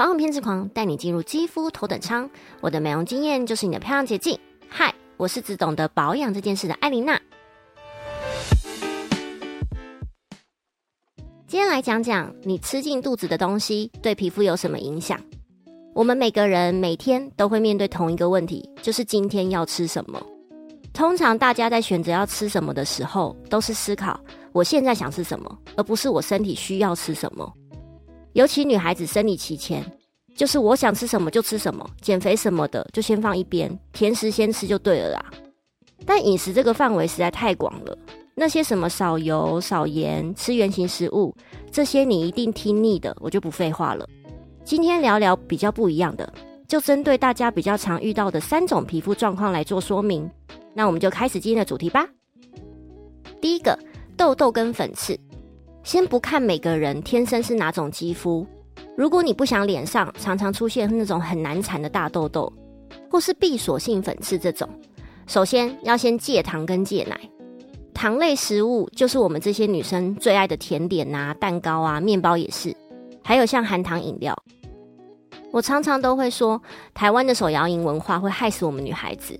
保养偏执狂带你进入肌肤头等舱，我的美容经验就是你的漂亮捷径。嗨，我是只懂得保养这件事的艾琳娜。今天来讲讲你吃进肚子的东西对皮肤有什么影响。我们每个人每天都会面对同一个问题，就是今天要吃什么。通常大家在选择要吃什么的时候，都是思考我现在想吃什么，而不是我身体需要吃什么。尤其女孩子生理期前，就是我想吃什么就吃什么，减肥什么的就先放一边，甜食先吃就对了啦。但饮食这个范围实在太广了，那些什么少油、少盐、吃原形食物，这些你一定听腻的，我就不废话了。今天聊聊比较不一样的，就针对大家比较常遇到的三种皮肤状况来做说明。那我们就开始今天的主题吧。第一个，痘痘跟粉刺。先不看每个人天生是哪种肌肤，如果你不想脸上常常出现那种很难缠的大痘痘，或是闭锁性粉刺这种，首先要先戒糖跟戒奶。糖类食物就是我们这些女生最爱的甜点啊、蛋糕啊、面包也是，还有像含糖饮料。我常常都会说，台湾的手摇饮文化会害死我们女孩子。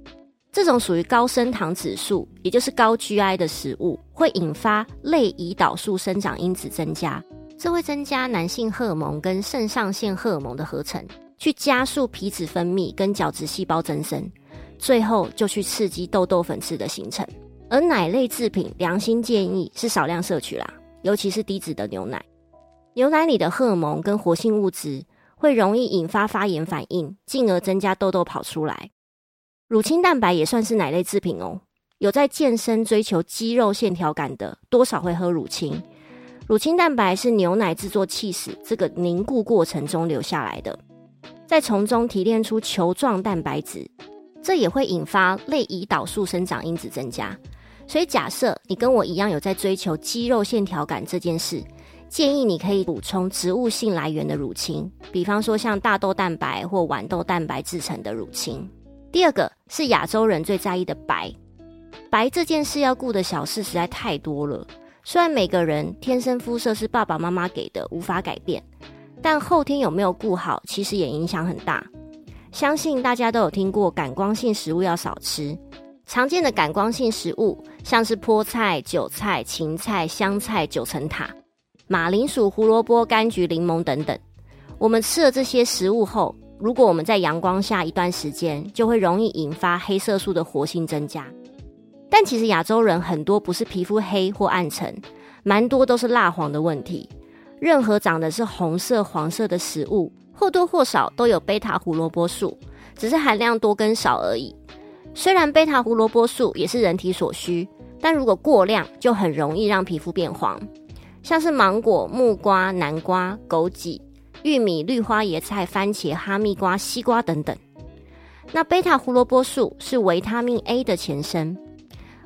这种属于高升糖指数，也就是高 GI 的食物，会引发类胰岛素生长因子增加，这会增加男性荷尔蒙跟肾上腺荷尔蒙的合成，去加速皮脂分泌跟角质细胞增生，最后就去刺激痘痘粉刺的形成。而奶类制品，良心建议是少量摄取啦，尤其是低脂的牛奶。牛奶里的荷尔蒙跟活性物质会容易引发发炎反应，进而增加痘痘跑出来。乳清蛋白也算是奶类制品哦。有在健身追求肌肉线条感的，多少会喝乳清。乳清蛋白是牛奶制作气死这个凝固过程中留下来的，再从中提炼出球状蛋白质，这也会引发类胰岛素生长因子增加。所以假设你跟我一样有在追求肌肉线条感这件事，建议你可以补充植物性来源的乳清，比方说像大豆蛋白或豌豆蛋白制成的乳清。第二个是亚洲人最在意的白，白这件事要顾的小事实在太多了。虽然每个人天生肤色是爸爸妈妈给的，无法改变，但后天有没有顾好，其实也影响很大。相信大家都有听过，感光性食物要少吃。常见的感光性食物像是菠菜、韭菜、芹菜、香菜、九层塔、马铃薯、胡萝卜、柑橘、柠檬等等。我们吃了这些食物后，如果我们在阳光下一段时间，就会容易引发黑色素的活性增加。但其实亚洲人很多不是皮肤黑或暗沉，蛮多都是蜡黄的问题。任何长的是红色、黄色的食物，或多或少都有贝塔胡萝卜素，只是含量多跟少而已。虽然贝塔胡萝卜素也是人体所需，但如果过量，就很容易让皮肤变黄。像是芒果、木瓜、南瓜、枸杞。玉米、绿花椰菜、番茄、哈密瓜、西瓜等等。那贝塔胡萝卜素是维他命 A 的前身。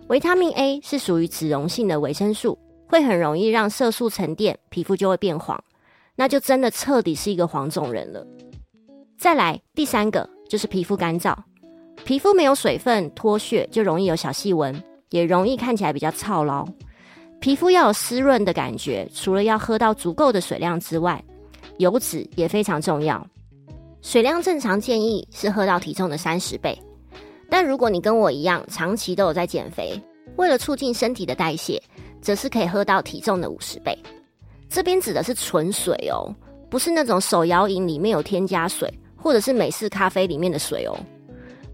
维他命 A 是属于脂溶性的维生素，会很容易让色素沉淀，皮肤就会变黄。那就真的彻底是一个黄种人了。再来第三个就是皮肤干燥，皮肤没有水分脱屑，就容易有小细纹，也容易看起来比较操劳。皮肤要有湿润的感觉，除了要喝到足够的水量之外，油脂也非常重要，水量正常建议是喝到体重的三十倍。但如果你跟我一样长期都有在减肥，为了促进身体的代谢，则是可以喝到体重的五十倍。这边指的是纯水哦，不是那种手摇饮里面有添加水，或者是美式咖啡里面的水哦。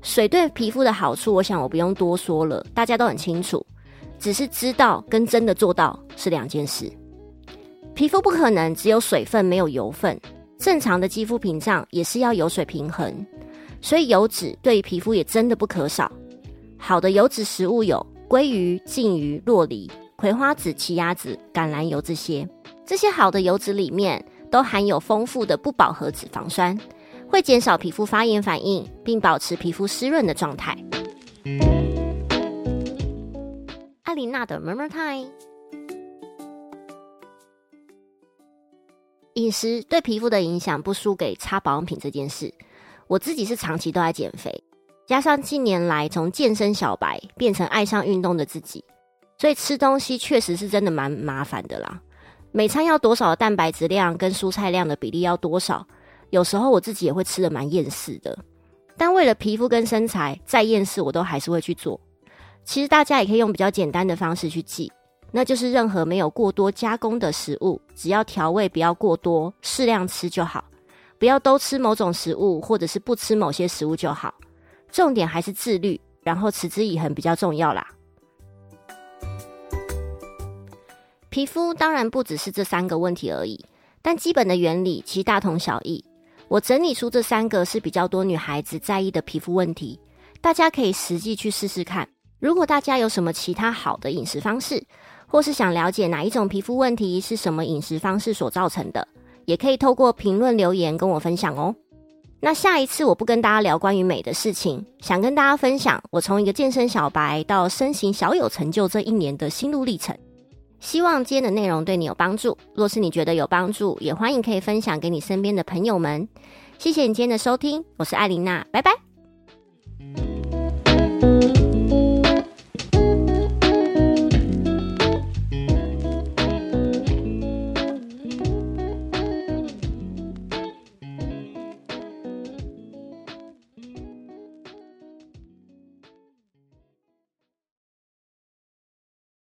水对皮肤的好处，我想我不用多说了，大家都很清楚。只是知道跟真的做到是两件事。皮肤不可能只有水分没有油分，正常的肌肤屏障也是要油水平衡，所以油脂对于皮肤也真的不可少。好的油脂食物有鲑鱼、鲭鱼、洛梨、葵花籽、奇亚籽、橄榄油这些，这些好的油脂里面都含有丰富的不饱和脂肪酸，会减少皮肤发炎反应，并保持皮肤湿润的状态。艾琳娜的 Murmur Time。饮食对皮肤的影响不输给擦保养品这件事。我自己是长期都在减肥，加上近年来从健身小白变成爱上运动的自己，所以吃东西确实是真的蛮麻烦的啦。每餐要多少蛋白质量跟蔬菜量的比例要多少，有时候我自己也会吃的蛮厌世的。但为了皮肤跟身材，再厌世我都还是会去做。其实大家也可以用比较简单的方式去记，那就是任何没有过多加工的食物，只要调味不要过多，适量吃就好。不要都吃某种食物，或者是不吃某些食物就好。重点还是自律，然后持之以恒比较重要啦。皮肤当然不只是这三个问题而已，但基本的原理其实大同小异。我整理出这三个是比较多女孩子在意的皮肤问题，大家可以实际去试试看。如果大家有什么其他好的饮食方式，或是想了解哪一种皮肤问题是什么饮食方式所造成的，也可以透过评论留言跟我分享哦。那下一次我不跟大家聊关于美的事情，想跟大家分享我从一个健身小白到身形小有成就这一年的心路历程。希望今天的内容对你有帮助。若是你觉得有帮助，也欢迎可以分享给你身边的朋友们。谢谢你今天的收听，我是艾琳娜，拜拜。